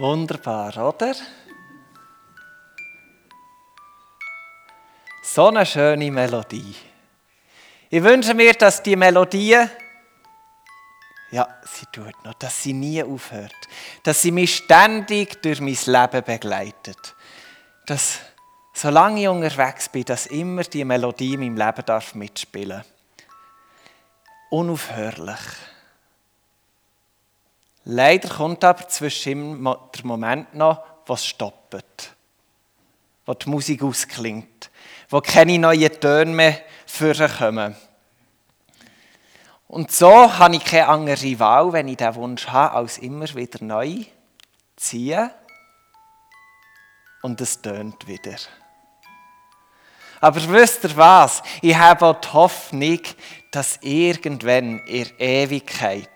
Wunderbar, oder? So eine schöne Melodie. Ich wünsche mir, dass die Melodie, ja, sie tut noch, dass sie nie aufhört. Dass sie mich ständig durch mein Leben begleitet. Dass, solange ich unterwegs bin, dass immer die Melodie in meinem Leben darf mitspielen Unaufhörlich. Leider kommt aber zwischen der Moment noch, was stoppt. Wo die Musik ausklingt. Wo keine neuen Töne mehr vorkommen. Und so habe ich keine andere Wahl, wenn ich diesen Wunsch habe, als immer wieder neu ziehen. Und es tönt wieder. Aber wisst ihr was? Ich habe auch die Hoffnung, dass irgendwann in Ewigkeit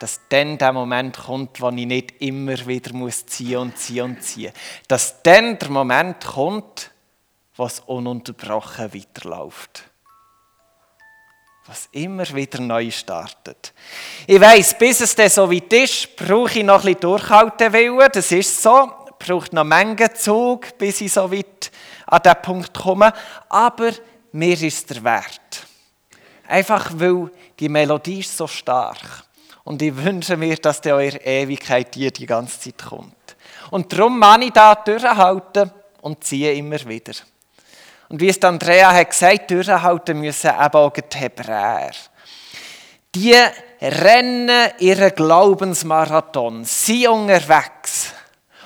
dass dann der Moment kommt, wo ich nicht immer wieder muss ziehen und ziehen und ziehen. Dass dann der Moment kommt, was ununterbrochen weiterläuft. Was immer wieder neu startet. Ich weiß, bis es dann so weit ist, brauche ich noch ein bisschen Durchhaltewillen. Das ist so. Ich brauche noch Mengen Zug, bis ich so weit an diesen Punkt komme. Aber mir ist der Wert. Einfach weil die Melodie ist so stark. Und ich wünsche mir, dass der eure Ewigkeit dir die ganze Zeit kommt. Und darum kann ich da durchhalten und ziehe immer wieder. Und wie es Andrea hat gesagt, durchhalten müssen eben auch die Hebräer. Die rennen ihren Glaubensmarathon, sie unterwegs.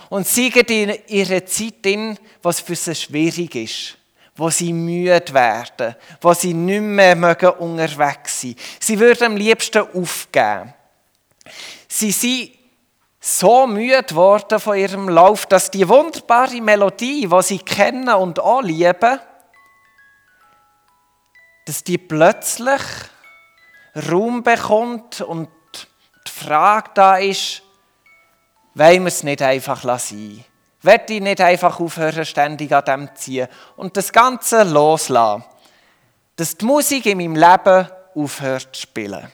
Und sie in ihre Zeit in, was für sie schwierig ist wo sie müde werden, wo sie nicht mehr unterwegs sein mögen. Sie würden am liebsten aufgeben. Sie sind so müde geworden von ihrem Lauf, dass die wunderbare Melodie, die sie kennen und auch lieben, dass die plötzlich Raum bekommt und die Frage da ist, wollen wir es nicht einfach lassen? Werde ich nicht einfach aufhören, ständig an dem zu ziehen und das Ganze loslassen? Dass die Musik in meinem Leben aufhört zu spielen.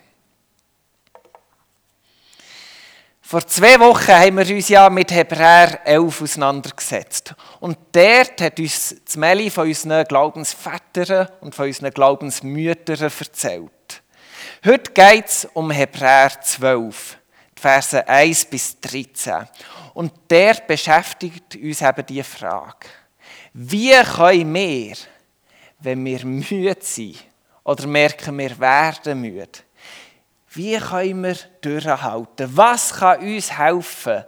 Vor zwei Wochen haben wir uns ja mit Hebräer 11 auseinandergesetzt. Und dort hat uns das Meli von unseren Glaubensvätern und von unseren Glaubensmüttern erzählt. Heute geht es um Hebräer 12, die Verse 1 bis 13. Und der beschäftigt uns eben die Frage, wie können wir, wenn wir müde sind oder merken, wir werden müde, wie können wir durchhalten? Was kann uns helfen,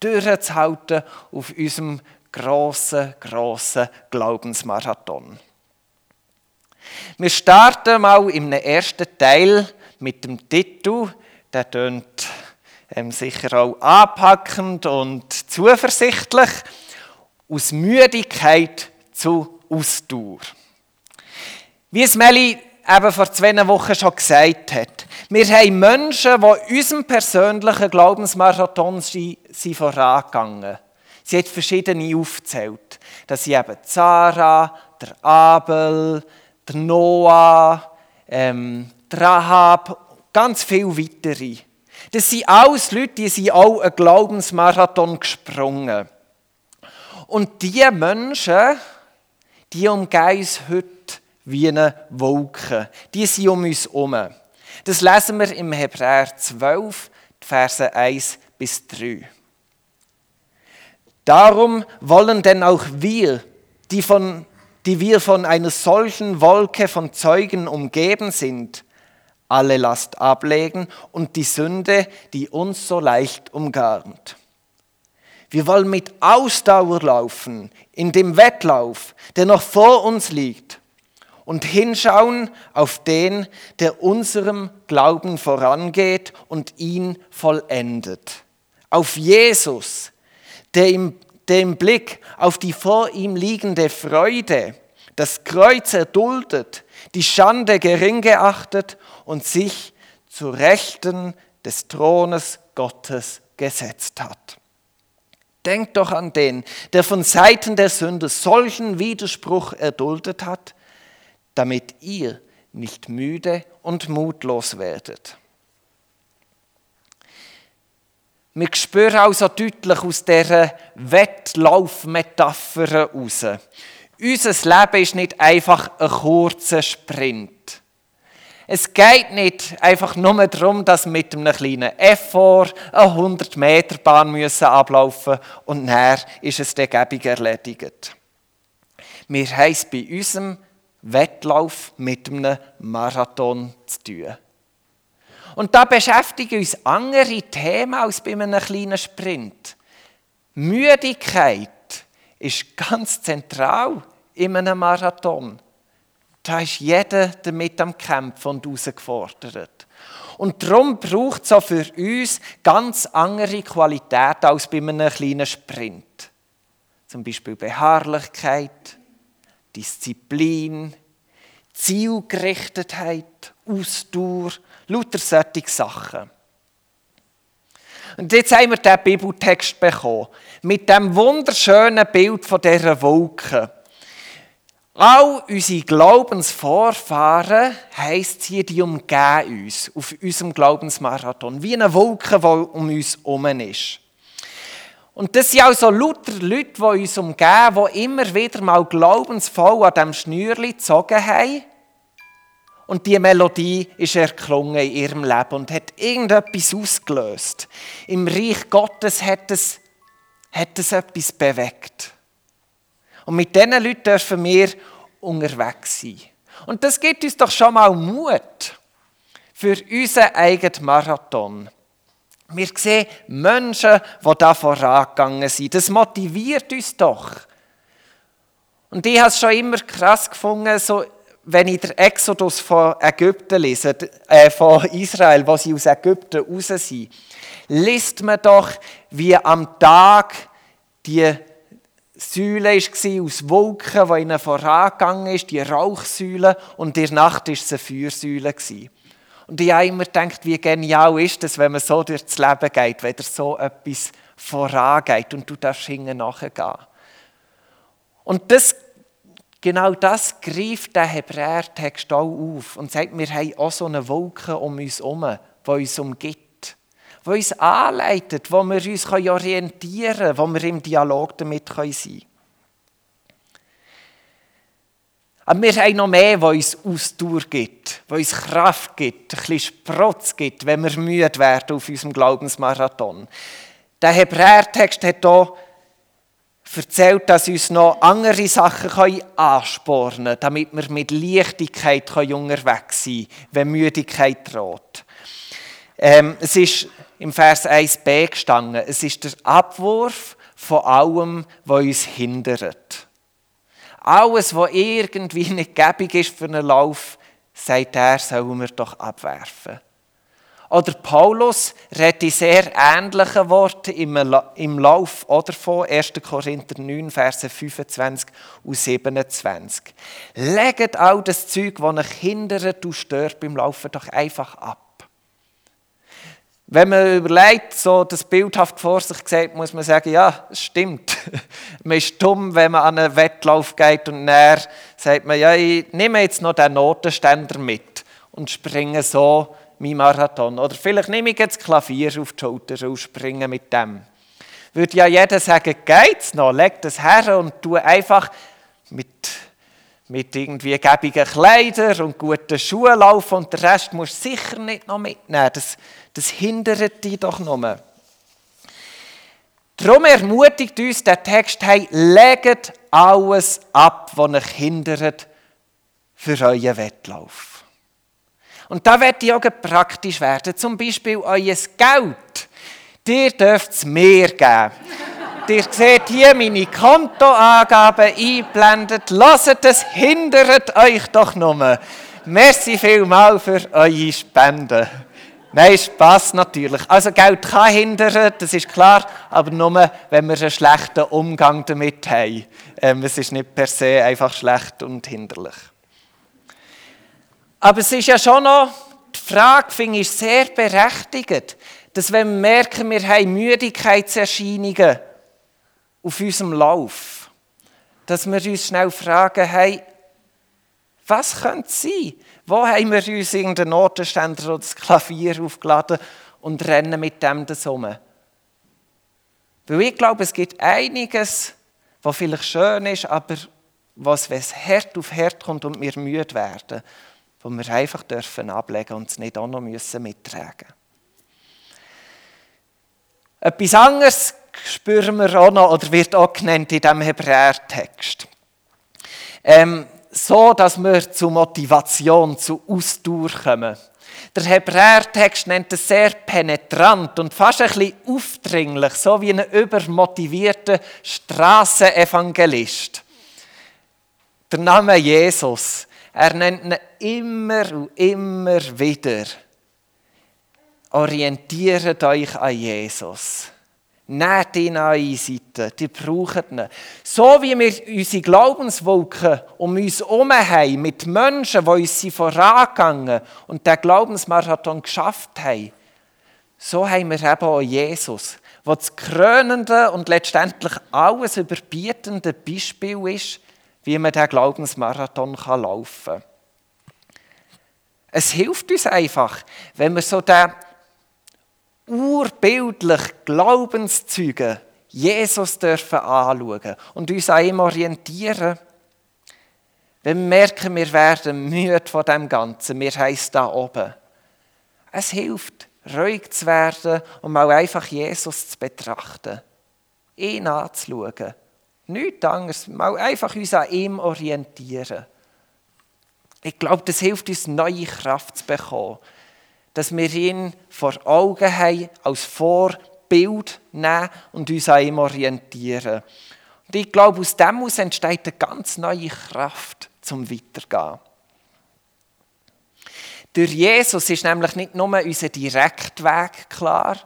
durchzuhalten auf unserem grossen, grossen Glaubensmarathon? Wir starten mal im ersten Teil mit dem Titel. Der tönt ähm, sicher auch anpackend und zuversichtlich. Aus Müdigkeit zu Ausdauer. Wie es Meli eben vor zwei Wochen schon gesagt hat. Wir haben Menschen, die unserem persönlichen Glaubensmarathon sind vorangegangen. Sie hat verschiedene aufgezählt. Das sind eben Zara, der Abel, der Noah, ähm, der Rahab, ganz viele weitere. Das sind alles Leute, die sind auch einen Glaubensmarathon gesprungen. Und diese Menschen, die umgehen uns heute wie eine Wolke. Die sind um uns herum. Das lesen wir im Hebräer 12, Verse 1 bis 3. Darum wollen denn auch wir, die, von, die wir von einer solchen Wolke von Zeugen umgeben sind, alle Last ablegen und die Sünde, die uns so leicht umgarnt. Wir wollen mit Ausdauer laufen in dem Wettlauf, der noch vor uns liegt und hinschauen auf den, der unserem Glauben vorangeht und ihn vollendet. Auf Jesus, der im, der im Blick auf die vor ihm liegende Freude das Kreuz erduldet, die Schande gering geachtet und sich zu Rechten des Thrones Gottes gesetzt hat. Denkt doch an den, der von Seiten der Sünde solchen Widerspruch erduldet hat, damit ihr nicht müde und mutlos werdet. Wir spüren also deutlich aus dieser Wettlaufmetapher heraus. Unser Leben ist nicht einfach ein kurzer Sprint. Es geht nicht einfach nur darum, dass wir mit einem kleinen Effort eine 100 Meter Bahn müssen ablaufen und dann ist es dann erledigt. Wir haben bei unserem Wettlauf mit einem Marathon zu tun. Und da beschäftigen uns andere Themen als bei einem kleinen Sprint. Müdigkeit ist ganz zentral in einem Marathon. Da ist jeder damit am Kämpfen und herausgefordert. Und darum braucht es auch für uns ganz andere Qualitäten als bei einem kleinen Sprint. Zum Beispiel Beharrlichkeit, Disziplin, Zielgerichtetheit, Ausdauer, lauter solche Sachen. Und jetzt haben wir diesen Bibeltext bekommen, mit dem wunderschönen Bild von dieser Wolke. All unsere Glaubensvorfahren, heisst hier, die umgeben uns auf unserem Glaubensmarathon, wie eine Wolke, die um uns herum ist. Und das sind also lauter Leute, die uns umgeben, die immer wieder mal glaubensvoll an diesem Schnürli gezogen haben. Und die Melodie ist erklungen in ihrem Leben und hat irgendetwas ausgelöst. Im Reich Gottes hat es, hat es etwas bewegt. Und mit diesen Leuten dürfen wir unterwegs sein. Und das gibt uns doch schon mal Mut für unseren eigenen Marathon. Wir sehen Menschen, die da vorangegangen sind. Das motiviert uns doch. Und ich habe es schon immer krass gefunden, so, wenn ich den Exodus von Ägypten lese, äh, von Israel, wo sie aus Ägypten raus sind, liest man doch, wie am Tag die Säule war aus Wolken, die ihnen vorangegangen ist, die Rauchsäule, und in der Nacht war es eine Feuersäule. Und ich habe immer gedacht, wie genial ist es, wenn man so durchs Leben geht, wenn dir so etwas vorangeht und du darfst hinten nachgehen. Und das, genau das greift der Hebräer-Text auch auf und sagt, wir haben auch so eine Wolke um uns herum, die uns umgibt die uns anleitet, wo wir uns orientieren können, wo wir im Dialog damit sein können. Aber wir haben noch mehr, was uns Ausdauer gibt, was uns Kraft gibt, ein bisschen Sprotz gibt, wenn wir müde werden auf unserem Glaubensmarathon. Der Hebräertext hat hier erzählt, dass uns noch andere Sachen anspornen können, damit wir mit Leichtigkeit unterwegs sein können, wenn Müdigkeit droht. Ähm, es ist im Vers 1b gestanden. Es ist der Abwurf von allem, was uns hindert. Alles, was irgendwie nicht gäbig ist für einen Lauf, sagt er, sollen wir doch abwerfen. Oder Paulus redet in sehr ähnlichen Worten im Lauf oder von 1. Korinther 9, Verse 25 und 27. Legt all das Zeug, das euch hindert und stört beim Laufen, doch einfach ab. Wenn man überlegt, so das bildhaft vor sich sieht, muss man sagen, ja, es stimmt. man ist dumm, wenn man an einen Wettlauf geht und näher sagt man, ja, ich nehme jetzt noch den Notenständer mit und springe so mein Marathon. Oder vielleicht nehme ich jetzt Klavier auf die Schulter und springe mit dem. Würde ja jeder sagen, geht's noch, leg das her und tu einfach mit mit irgendwie gäbigen Kleidern und guten Schuhen laufen und den Rest musst du sicher nicht noch mitnehmen. Das, das hindert dich doch nur. Darum ermutigt uns der Text, hey, legt alles ab, was euch hindert für euren Wettlauf. Und da wird auch praktisch werden. Zum Beispiel euer Geld. Dir dürft es mehr geben. Ihr seht hier meine Kontoangaben eingeblendet. Lasst es, hindert euch doch nur. Merci vielmal für eure Spenden. Nein, Spaß natürlich. Also Geld kann hindern, das ist klar, aber nur, wenn wir einen schlechten Umgang damit haben. Ähm, es ist nicht per se einfach schlecht und hinderlich. Aber es ist ja schon noch, die Frage finde ich sehr berechtigt, dass wenn wir merken, wir haben Müdigkeitserscheinungen, auf unserem Lauf, dass wir uns schnell fragen, hey, was könnte es sein? Wo haben wir uns irgendeinen Notenständer oder das Klavier aufgeladen und rennen mit dem das um? Weil ich glaube, es gibt einiges, was vielleicht schön ist, aber was, wenn es hart auf hart kommt und wir müde werden, wo wir einfach dürfen ablegen und es nicht auch noch müssen mittragen Etwas anderes spüren wir auch noch, oder wird auch genannt in diesem Hebräertext. Ähm, so, dass wir zu Motivation, zu Ausdauer kommen. Der Hebräertext nennt es sehr penetrant und fast ein bisschen aufdringlich, so wie ein übermotivierter Strassenevangelist. Der Name Jesus, er nennt ihn immer und immer wieder. Orientiert euch an Jesus. Nehmt ihn an eure Seite, die braucht ihn. So wie wir unsere Glaubenswolken um uns herum haben, mit Menschen, die uns vorangegangen und den Glaubensmarathon geschafft haben, so haben wir eben auch Jesus, der das krönende und letztendlich alles überbietende Beispiel ist, wie man diesen Glaubensmarathon laufen kann. Es hilft uns einfach, wenn wir so den urbildlich Glaubenszeugen Jesus dürfen anschauen und uns an ihm orientieren. Wenn wir merken, wir werden müde von dem Ganzen, wir heißen da oben. Es hilft, ruhig zu werden und mal einfach Jesus zu betrachten. Ihn anzuschauen. Nichts anderes, mal einfach uns an ihm orientieren. Ich glaube, das hilft uns, neue Kraft zu bekommen dass wir ihn vor Augen haben, als Vorbild nehmen und uns an ihm orientieren. Und ich glaube, aus dem heraus entsteht eine ganz neue Kraft zum Weitergehen. Durch Jesus ist nämlich nicht nur unser Direktweg klar,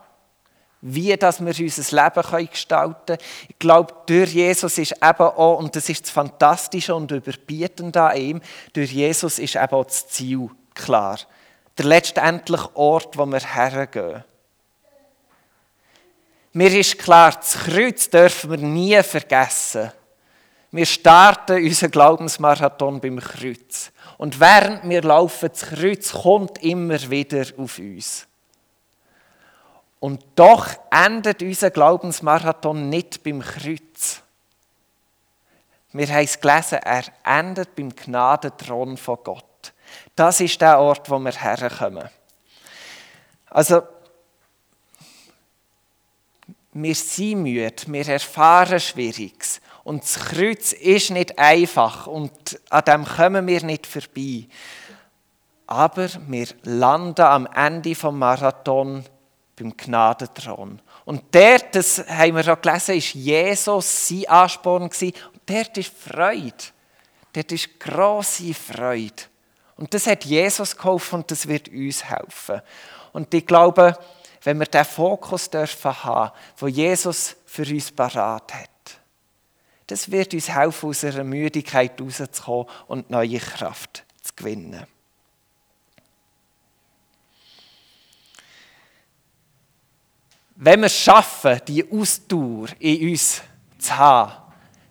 wie dass wir unser Leben gestalten können. Ich glaube, durch Jesus ist eben auch, und das ist das Fantastische und Überbietende an ihm, durch Jesus ist eben auch das Ziel klar der letztendliche Ort, wo wir hergehen. Mir ist klar, das Kreuz dürfen wir nie vergessen. Wir starten unseren Glaubensmarathon beim Kreuz. Und während wir laufen, das Kreuz kommt immer wieder auf uns. Und doch endet unser Glaubensmarathon nicht beim Kreuz. Wir haben es gelesen, er endet beim Gnadenthron von Gott. Das ist der Ort, wo wir herkommen. Also, wir sind müde, wir erfahren Schwieriges. Und das Kreuz ist nicht einfach und an dem kommen wir nicht vorbei. Aber wir landen am Ende vom Marathon beim Gnadenthron. Und dort, das haben wir auch gelesen, ist Jesus sein Ansporn Und dort ist Freude. Dort ist grosse Freude. Und das hat Jesus geholfen und das wird uns helfen. Und ich glaube, wenn wir den Fokus dürfen haben, wo Jesus für uns parat hat, das wird uns helfen, aus einer Müdigkeit rauszukommen und neue Kraft zu gewinnen. Wenn wir es schaffen, die Ausdauer in uns zu haben,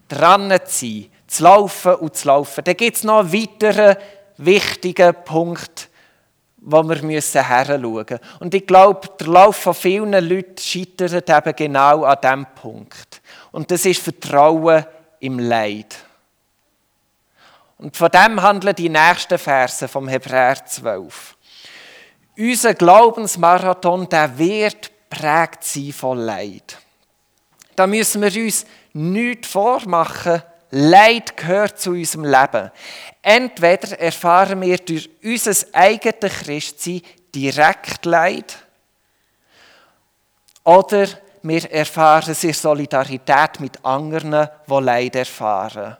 dran zu sein, zu laufen und zu laufen, dann gibt es noch einen weiteren wichtigen Punkt, wo wir müssen hinschauen Und ich glaube, der Lauf von vielen Leuten scheitert eben genau an diesem Punkt. Und das ist Vertrauen im Leid. Und von dem handeln die nächsten Verse vom Hebräer 12. Unser Glaubensmarathon, der wird prägt sein von Leid. Da müssen wir uns nichts vormachen. Leid gehört zu unserem Leben. Entweder erfahren wir durch unser eigenes Christsein direkt Leid, oder wir erfahren es in Solidarität mit anderen, die Leid erfahren.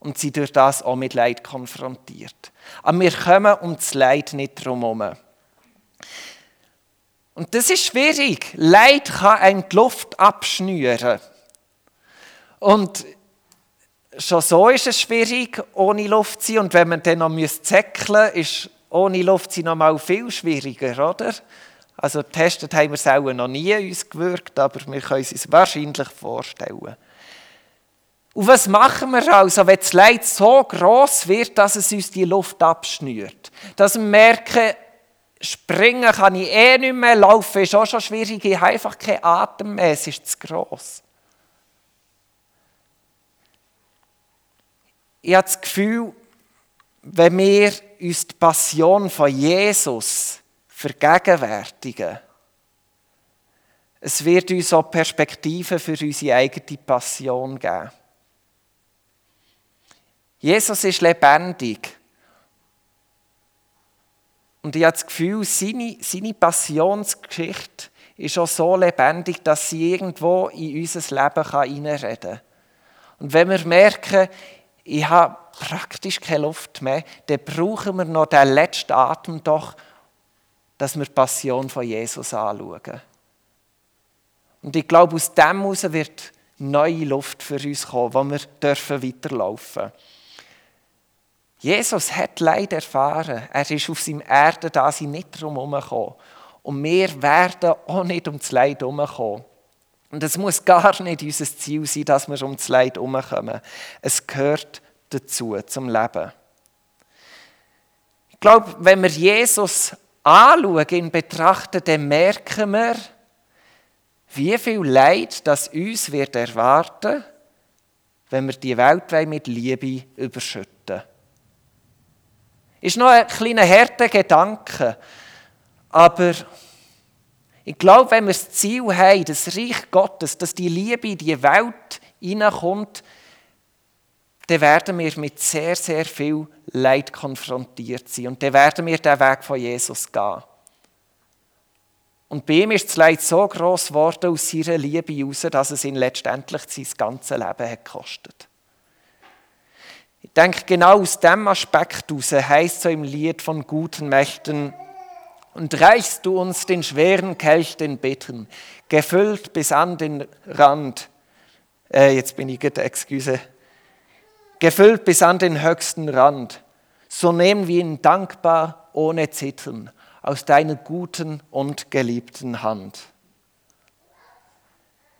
Und sind durch das auch mit Leid konfrontiert. Aber wir kommen um das Leid nicht drumherum. Und das ist schwierig. Leid kann einem die Luft abschnüren. Und schon so ist es schwierig, ohne Luft zu sein. Und wenn man dann noch zäckeln müsste, ist ohne Luft sein noch mal viel schwieriger, oder? Also getestet haben wir es auch noch nie uns gewirkt, aber wir können es uns wahrscheinlich vorstellen. Und was machen wir also, wenn das Leid so groß wird, dass es uns die Luft abschnürt? Dass wir merken, springen kann ich eh nicht mehr, laufen ist auch schon schwierig, ich habe einfach keinen Atem mehr, es ist zu gross. Ich habe das Gefühl, wenn wir uns die Passion von Jesus vergegenwärtigen, es wird uns auch Perspektiven für unsere eigene Passion geben. Jesus ist lebendig. Und ich habe das Gefühl, seine, seine Passionsgeschichte ist auch so lebendig, dass sie irgendwo in unser Leben hineinreden kann. Und wenn wir merken, ich habe praktisch keine Luft mehr, dann brauchen wir noch den letzten Atem doch, dass wir die Passion von Jesus anschauen. Und ich glaube, aus dem heraus wird neue Luft für uns kommen, wo wir dürfen weiterlaufen. Jesus hat Leid erfahren. Er ist auf seinem Erde da, sie nicht drum herumgekommen. Und wir werden auch nicht um das Leid herumkommen. Und es muss gar nicht unser Ziel sein, dass wir um das Leid herumkommen. Es gehört dazu, zum Leben. Ich glaube, wenn wir Jesus anschauen, ihn betrachten, dann merken wir, wie viel Leid das uns wird erwarten, wenn wir die Welt mit Liebe überschütten. Ist noch ein kleiner harter Gedanke, aber ich glaube, wenn wir das Ziel haben, das Reich Gottes, dass die Liebe in die Welt hineinkommt, dann werden wir mit sehr, sehr viel Leid konfrontiert sein. Und dann werden wir den Weg von Jesus gehen. Und bei ihm ist das Leid so groß geworden aus seiner Liebe heraus, dass es ihn letztendlich sein ganzes Leben hat gekostet. Ich denke, genau aus dem Aspekt heraus heißt so im Lied von guten Mächten, und reichst du uns den schweren Kelch den Betten, gefüllt bis an den Rand. Äh, jetzt bin ich gerade, excuse. Gefüllt bis an den höchsten Rand. So nehmen wir ihn dankbar, ohne Zittern, aus deiner guten und geliebten Hand.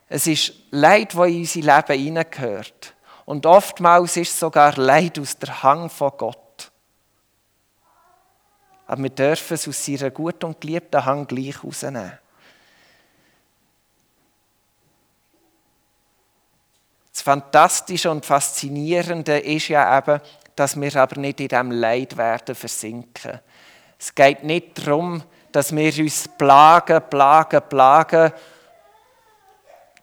Es ist Leid, wo in unser Leben hineingehört. Und oftmals ist es sogar Leid aus der Hang von Gott. Aber wir dürfen es aus seiner guten und geliebten Hang gleich rausnehmen. Das Fantastische und Faszinierende ist ja eben, dass wir aber nicht in diesem Leid werden versinken. Es geht nicht darum, dass wir uns plagen, plagen, plagen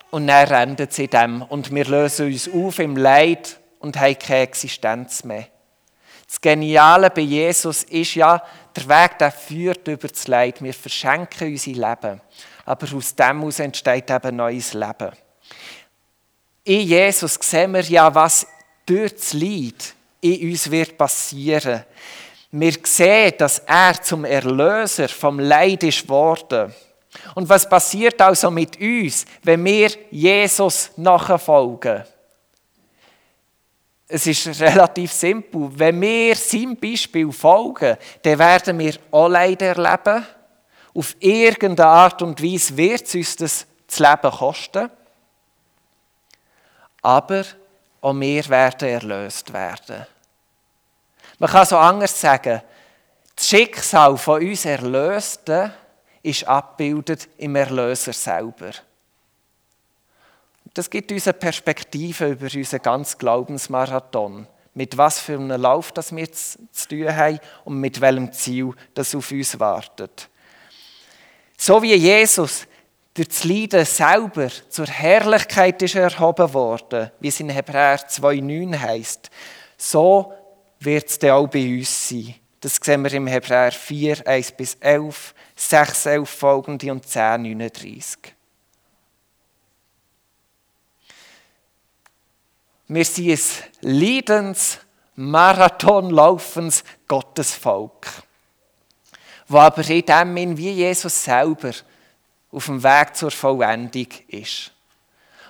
und dann endet es in dem. Und wir lösen uns auf im Leid und haben keine Existenz mehr. Das Geniale bei Jesus ist ja, der Weg der führt über das Leid. Wir verschenken unser Leben. Aber aus dem heraus entsteht eben neues Leben. In Jesus sehen wir ja, was durch das Leid in uns wird passieren. Wir sehen, dass er zum Erlöser vom Leid ist worden. Und was passiert also mit uns, wenn wir Jesus nachfolgen? Es ist relativ simpel. Wenn wir seinem Beispiel folgen, dann werden wir auch Leid erleben. Auf irgendeine Art und Weise wird es uns das, Leben kosten. Aber auch wir werden erlöst werden. Man kann so anders sagen, das Schicksal von uns Erlösten ist abgebildet im Erlöser selber. Das gibt uns eine Perspektive über unseren ganzen Glaubensmarathon. Mit was für einem Lauf das wir zu tun haben und mit welchem Ziel das auf uns wartet. So wie Jesus durch das Leiden selber zur Herrlichkeit ist erhoben worden, wie es in Hebräer 2,9 heißt, so wird es dann auch bei uns sein. Das sehen wir im Hebräer 4, 1 bis 11, 6, 11 folgende und 10, 39. Wir sind ein leidens, Marathonlaufens Gottesvolk, wo aber in dem wie Jesus selber auf dem Weg zur Vollendung ist.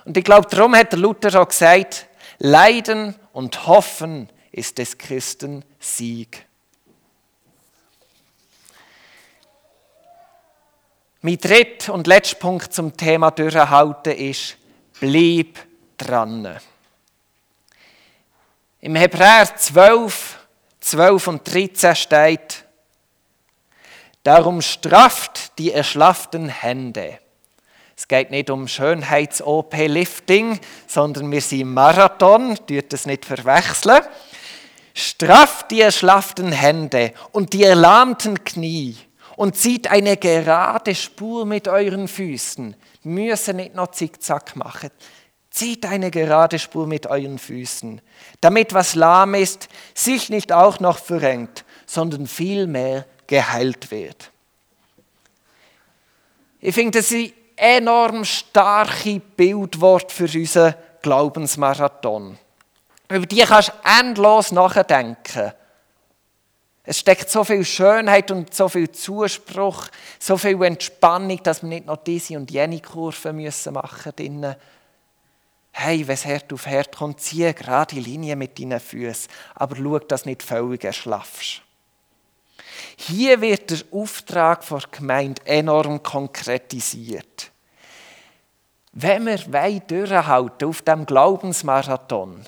Und ich glaube, darum hat der Luther auch gesagt, Leiden und Hoffen ist des Christen Sieg. Mein dritter und letzter Punkt zum Thema Durchhalten ist, bleib dran. Im Hebräer 12, 12 und 13 steht, Darum strafft die erschlafften Hände. Es geht nicht um Schönheits-OP-Lifting, sondern wir sind Marathon, dürft das nicht verwechseln. Strafft die erschlafften Hände und die erlahmten Knie und zieht eine gerade Spur mit euren Füßen. Müssen nicht noch Zickzack machen. Zieht eine gerade Spur mit euren Füßen, damit was lahm ist, sich nicht auch noch verrenkt, sondern vielmehr geheilt wird. Ich finde, das sind enorm starke Bildwort für unseren Glaubensmarathon. Über die kannst du endlos nachdenken. Es steckt so viel Schönheit und so viel Zuspruch, so viel Entspannung, dass wir nicht noch diese und jene müssen machen müssen. Hey, wenn es Herd auf Herd kommt, ziehe gerade die Linie mit deinen Füßen, aber schau, dass du nicht völlig erschlaffst. Hier wird der Auftrag der Gemeinde enorm konkretisiert. Wenn wir durchhalten auf dem Glaubensmarathon,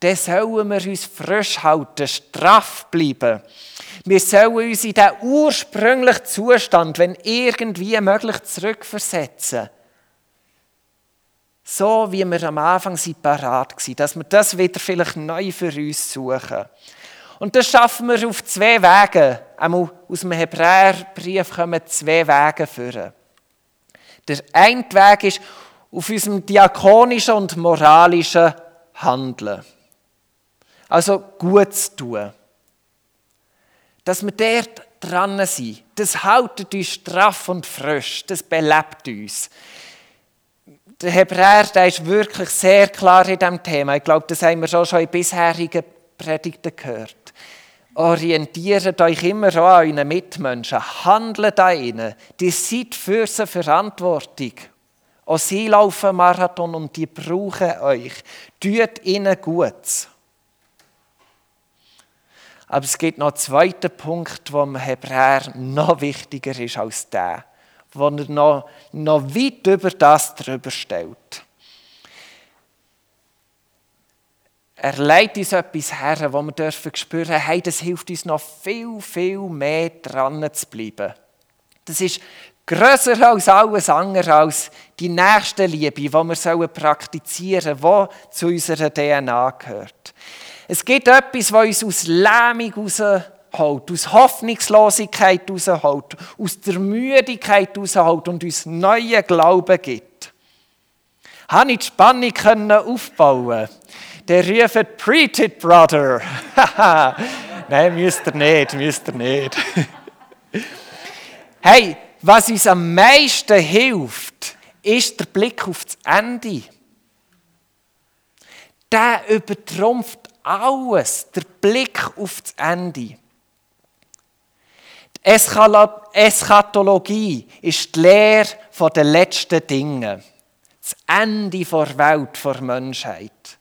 dann sollen wir uns frisch halten, straff bleiben. Wir sollen uns in den ursprünglichen Zustand, wenn irgendwie möglich, zurückversetzen. So wie wir am Anfang parat waren, dass wir das wieder vielleicht neu für uns suchen. Und das schaffen wir auf zwei Wegen. Einmal aus dem Hebräerbrief kommen zwei Wege führen. Der eine Weg ist auf unserem diakonischen und moralischen Handeln. Also gut zu tun. Dass wir dort dran sind, das hält uns straff und frisch, das belebt uns. Der Hebräer der ist wirklich sehr klar in diesem Thema. Ich glaube, das haben wir schon in bisherigen Predigten gehört. Orientiert euch immer an euren Mitmenschen. Handelt an ihnen. Die seid für sie Verantwortung. Auch sie laufen Marathon und die brauchen euch. Tut ihnen gut. Aber es gibt noch einen zweiten Punkt, der dem Hebräer noch wichtiger ist als der, wo er noch, noch weit über das drüber stellt. Er leitet uns etwas her, wo wir dürfen spüren, hey, das hilft uns noch viel, viel mehr dran zu bleiben. Das ist grösser als alles andere, als die nächste Liebe, die wir praktizieren sollen, die zu unserer DNA gehört. Es gibt etwas, was uns aus Lähmung rausholt, aus Hoffnungslosigkeit rausholt, aus der Müdigkeit rausholt und uns neuen Glauben gibt. Habe ich die Spannung aufbauen Der ruft Preach it, Brother. Nein, müsst ihr nicht, müsst ihr nicht. hey, was uns am meisten hilft, ist der Blick auf das Ende. Der übertrumpft alles, der Blick auf das Ende. Eschatologie ist die Lehre der letzten Dinge. Das Ende der Welt, der Menschheit.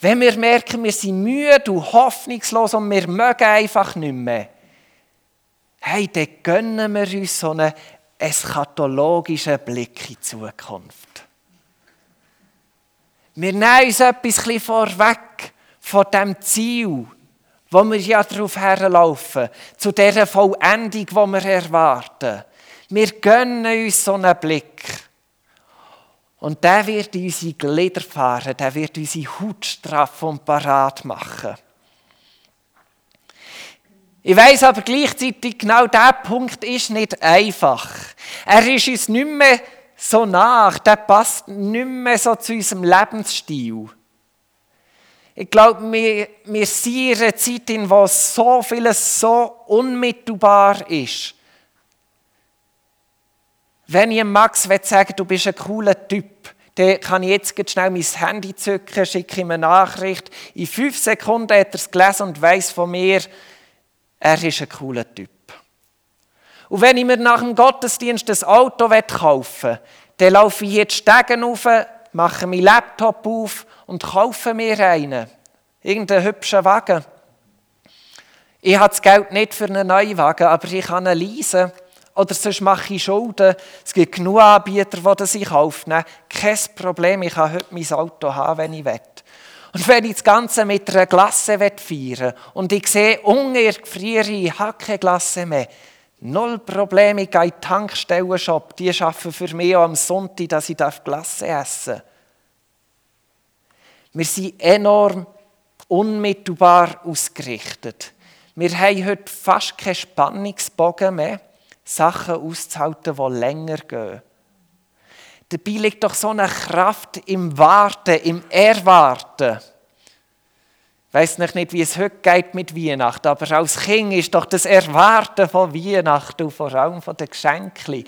Wenn wir merken, wir sind müde und hoffnungslos und wir mögen einfach nicht mehr, hey, dann gönnen wir uns so einen eschatologischen Blick in die Zukunft. Wir nehmen uns etwas vorweg von dem Ziel, wo wir ja darauf herlaufen, zu dieser Vollendung, die wir erwarten. Wir gönnen uns so einen Blick. Und der wird unsere Glieder fahren, der wird unsere Haut straffen und parat machen. Ich weiß aber gleichzeitig, genau dieser Punkt ist nicht einfach. Er ist uns nicht mehr so nach, der passt nicht mehr so zu unserem Lebensstil. Ich glaube, wir, wir sind in einer Zeit, in der so vieles so unmittelbar ist. Wenn ich Max sagen du bist ein cooler Typ, dann kann ich jetzt schnell mein Handy zücken, schicke ihm eine Nachricht. In fünf Sekunden hat er es gelesen und weiß von mir, er ist ein cooler Typ. Und wenn ich mir nach dem Gottesdienst ein Auto kaufen will, dann laufe ich jetzt Stegen rauf, mache meinen Laptop auf und kaufe mir einen. Irgendeinen hübschen Wagen. Ich habe das Geld nicht für einen neuen Wagen, aber ich kann ihn leisen. Oder sonst mache ich Schulden. Es gibt genug Anbieter, die das ich kaufen. Kein Problem, ich kann heute mein Auto haben, wenn ich will. Und wenn ich das Ganze mit einer Glasse feiern will und ich sehe, der Gefriere, ich habe keine Glasse mehr, Null Probleme, ich gehe in den Tankstellen-Shop. Die arbeiten für mich auch am Sonntag, dass ich Glasse essen darf. Wir sind enorm unmittelbar ausgerichtet. Wir haben heute fast keinen Spannungsbogen mehr, Sachen auszuhalten, die länger gehen. Dabei liegt doch so eine Kraft im Warten, im Erwarten. Ich weiss nicht, wie es heute geht mit Weihnachten, aber als Kind ist doch das Erwarten von Weihnachten und vor allem von den Geschenken,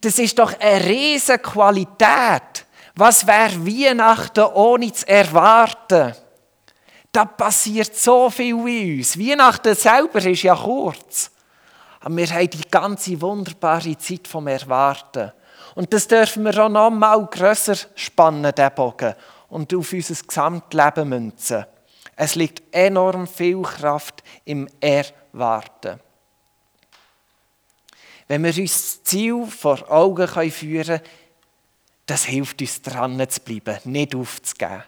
das ist doch eine riesige Qualität. Was wäre Weihnachten ohne zu erwarten? Da passiert so viel in uns. Weihnachten selber ist ja kurz. Aber wir haben die ganze wunderbare Zeit vom Erwarten. Und das dürfen wir auch noch mal grösser spannen, den Bogen, und auf unser Gesamtleben münzen. Es liegt enorm viel Kraft im Erwarten. Wenn wir uns das Ziel vor Augen führen können, das hilft uns dran zu bleiben, nicht aufzugeben.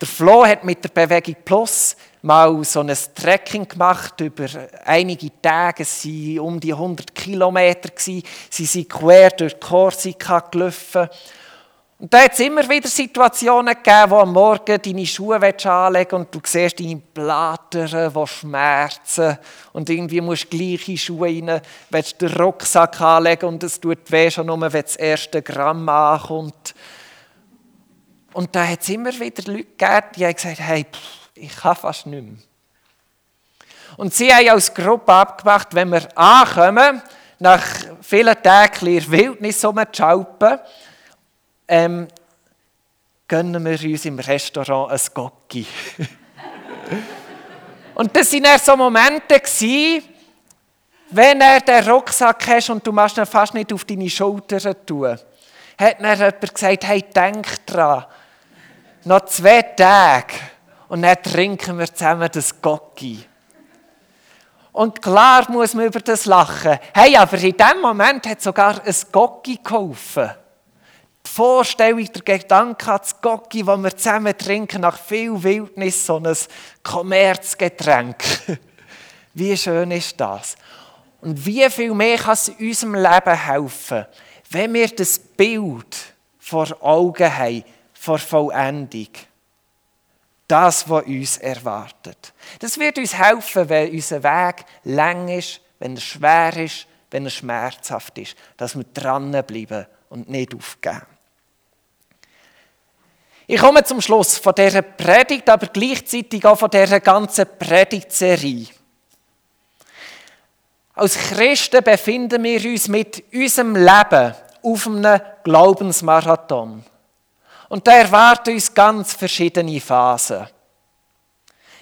Der Flo hat mit der Bewegung Plus mal so ein Trekking gemacht über einige Tage. Es um die 100 Kilometer. Sie sind quer durch Korsika gelaufen. Und da hat es immer wieder Situationen gegeben, wo am Morgen deine Schuhe anlegen und du siehst deine Blätter, die schmerzen. Und irgendwie musst du gleiche Schuhe rein, willst den Rucksack anlegen und es tut weh schon nur, wenn das erste Gramm ankommt. Und da hat es immer wieder Leute gegeben, die haben gesagt, hey, pff, ich kann fast nicht mehr. Und sie haben als Gruppe abgemacht, wenn wir ankommen, nach vielen Tagen in Wildnis rumzuschalpen, ähm, gönnen wir uns im Restaurant ein Gocki. und das waren so Momente, wenn er den Rucksack hast und du machst ihn fast nicht auf deine Schultern tun, hat dann jemand gesagt, hey, denk dran, noch zwei Tage und dann trinken wir zusammen das Gocki. Und klar muss man über das lachen. Hey, aber in dem Moment hat sogar ein Gocki geholfen. Die Vorstellung, der Gedanke an das Gocki, das wir zusammen trinken, nach viel Wildnis, so ein Kommerzgetränk. Wie schön ist das? Und wie viel mehr kann es unserem Leben helfen, wenn wir das Bild vor Augen haben, vor Vollendung. Das, was uns erwartet. Das wird uns helfen, wenn unser Weg lang ist, wenn er schwer ist, wenn er schmerzhaft ist, dass wir dranbleiben und nicht aufgeben. Ich komme zum Schluss von dieser Predigt, aber gleichzeitig auch von dieser ganzen Predigtserie. Als Christen befinden wir uns mit unserem Leben auf einem Glaubensmarathon. Und da erwarten uns ganz verschiedene Phasen.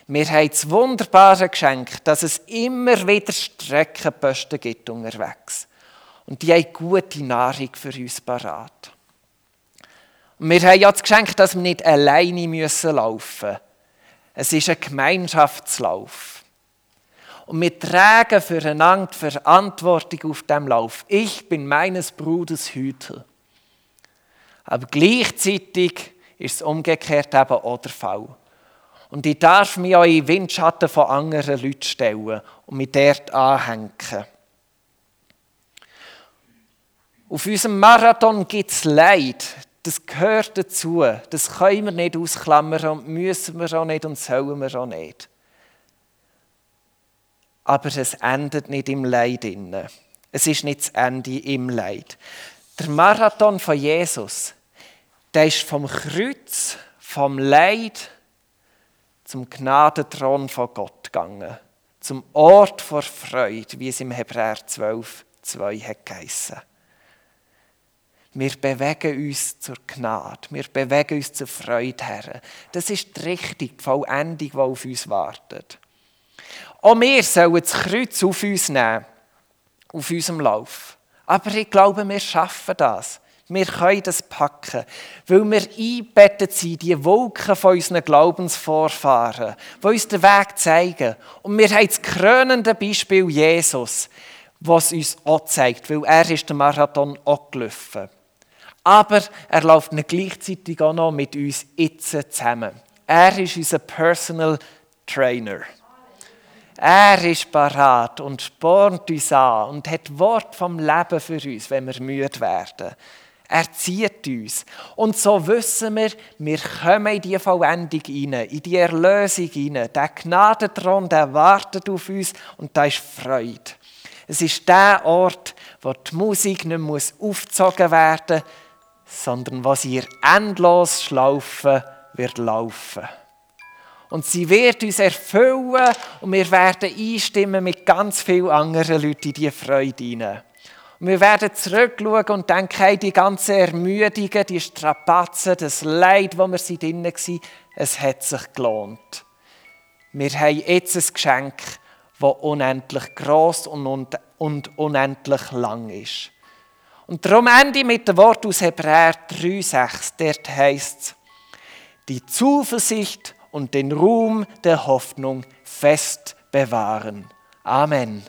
Wir haben das wunderbare Geschenk, dass es immer wieder Streckenposten gibt unterwegs. Und die haben gute Nahrung für uns parat. Wir haben ja das Geschenk, dass wir nicht alleine müssen laufen müssen. Es ist ein Gemeinschaftslauf. Und wir tragen füreinander Verantwortung auf dem Lauf. Ich bin meines Bruders Hüter. Aber gleichzeitig ist es umgekehrt eben auch der Fall. Und ich darf mich auch in Windschatten von anderen Leuten stellen und mich dort anhängen. Auf unserem Marathon gibt es Leid. Das gehört dazu. Das können wir nicht ausklammern und müssen wir auch nicht und sollen wir auch nicht. Aber es endet nicht im Leid. Es ist nicht das Ende im Leid. Der Marathon von Jesus, der ist vom Kreuz, vom Leid zum Gnadenthron von Gott gegangen. Zum Ort vor Freude, wie es im Hebräer 12, 2 hat geheissen. Wir bewegen uns zur Gnade. Wir bewegen uns zur Freude her. Das ist die Richtung, die Vollendung, die auf uns wartet. Auch wir sollen das Kreuz auf uns nehmen, auf unserem Lauf. Aber ich glaube, wir schaffen das. Wir können das packen, weil wir eingebettet sind, die Wolken von unseren Glaubensvorfahren, die uns den Weg zeigen. Und wir haben das krönende Beispiel Jesus, was uns auch zeigt, weil er ist den Marathon auch gelaufen. Aber er läuft gleichzeitig auch noch mit uns jetzt zusammen. Er ist unser Personal Trainer. Er ist parat und spornt uns an und hat Wort vom Leben für uns, wenn wir müde werden. Er zieht uns. Und so wissen wir, wir kommen in die Vollendung hinein, in die Erlösung hinein. Der Gnadenthron, der wartet auf uns und da ist Freude. Es ist der Ort, wo die Musik nicht muss aufgezogen werden muss, sondern sie ihr endlos Schlaufen wird laufen. Und sie wird uns erfüllen und wir werden einstimmen mit ganz vielen anderen Leuten in diese Freude hinein. Und wir werden zurückschauen und denken, hey, die ganzen Ermüdungen, die Strapazen, das Leid, wo wir sind drin waren, es hat sich gelohnt. Wir haben jetzt ein Geschenk, das unendlich groß und unendlich lang ist. Und darum ende ich mit dem Wort aus Hebräer 3,6. Dort heißt es, die Zuversicht und den Ruhm der Hoffnung fest bewahren. Amen.